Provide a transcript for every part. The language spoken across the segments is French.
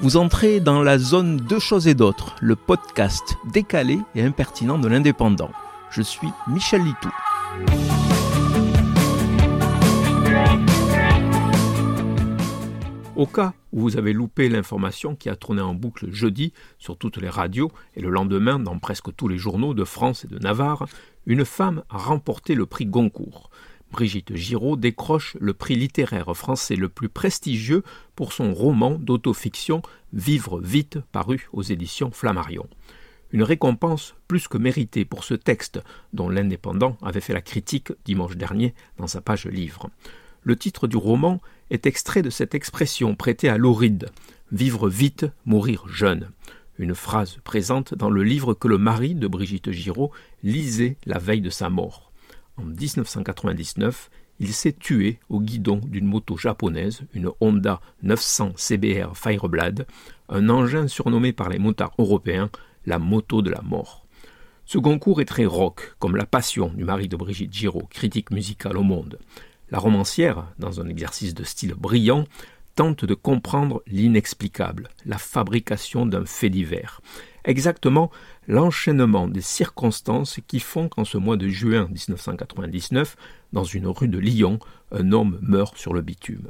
Vous entrez dans la zone Deux choses et d'autres, le podcast décalé et impertinent de l'indépendant. Je suis Michel Litou. Au cas où vous avez loupé l'information qui a tourné en boucle jeudi sur toutes les radios et le lendemain dans presque tous les journaux de France et de Navarre, une femme a remporté le prix Goncourt. Brigitte Giraud décroche le prix littéraire français le plus prestigieux pour son roman d'autofiction Vivre vite paru aux éditions Flammarion. Une récompense plus que méritée pour ce texte dont l'Indépendant avait fait la critique dimanche dernier dans sa page livre. Le titre du roman est extrait de cette expression prêtée à Lauride Vivre vite, mourir jeune. Une phrase présente dans le livre que le mari de Brigitte Giraud lisait la veille de sa mort. En 1999, il s'est tué au guidon d'une moto japonaise, une Honda 900 CBR Fireblade, un engin surnommé par les motards européens la moto de la mort. Ce concours est très rock, comme la passion du mari de Brigitte Giraud, critique musicale au monde. La romancière, dans un exercice de style brillant, tente de comprendre l'inexplicable, la fabrication d'un fait divers. Exactement l'enchaînement des circonstances qui font qu'en ce mois de juin 1999, dans une rue de Lyon, un homme meurt sur le bitume.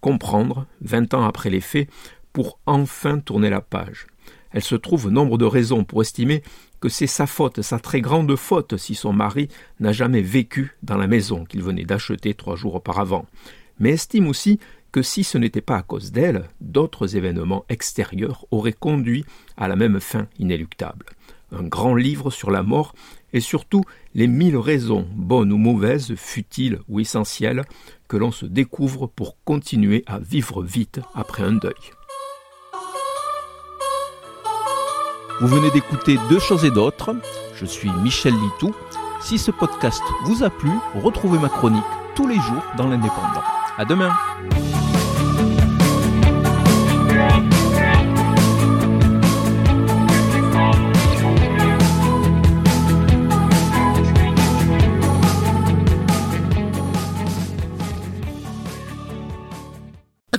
Comprendre, vingt ans après les faits, pour enfin tourner la page. Elle se trouve nombre de raisons pour estimer que c'est sa faute, sa très grande faute, si son mari n'a jamais vécu dans la maison qu'il venait d'acheter trois jours auparavant, mais estime aussi que si ce n'était pas à cause d'elle, d'autres événements extérieurs auraient conduit à la même fin inéluctable. Un grand livre sur la mort et surtout les mille raisons, bonnes ou mauvaises, futiles ou essentielles, que l'on se découvre pour continuer à vivre vite après un deuil. Vous venez d'écouter Deux choses et d'autres. Je suis Michel Litou. Si ce podcast vous a plu, retrouvez ma chronique tous les jours dans l'Indépendant. À demain!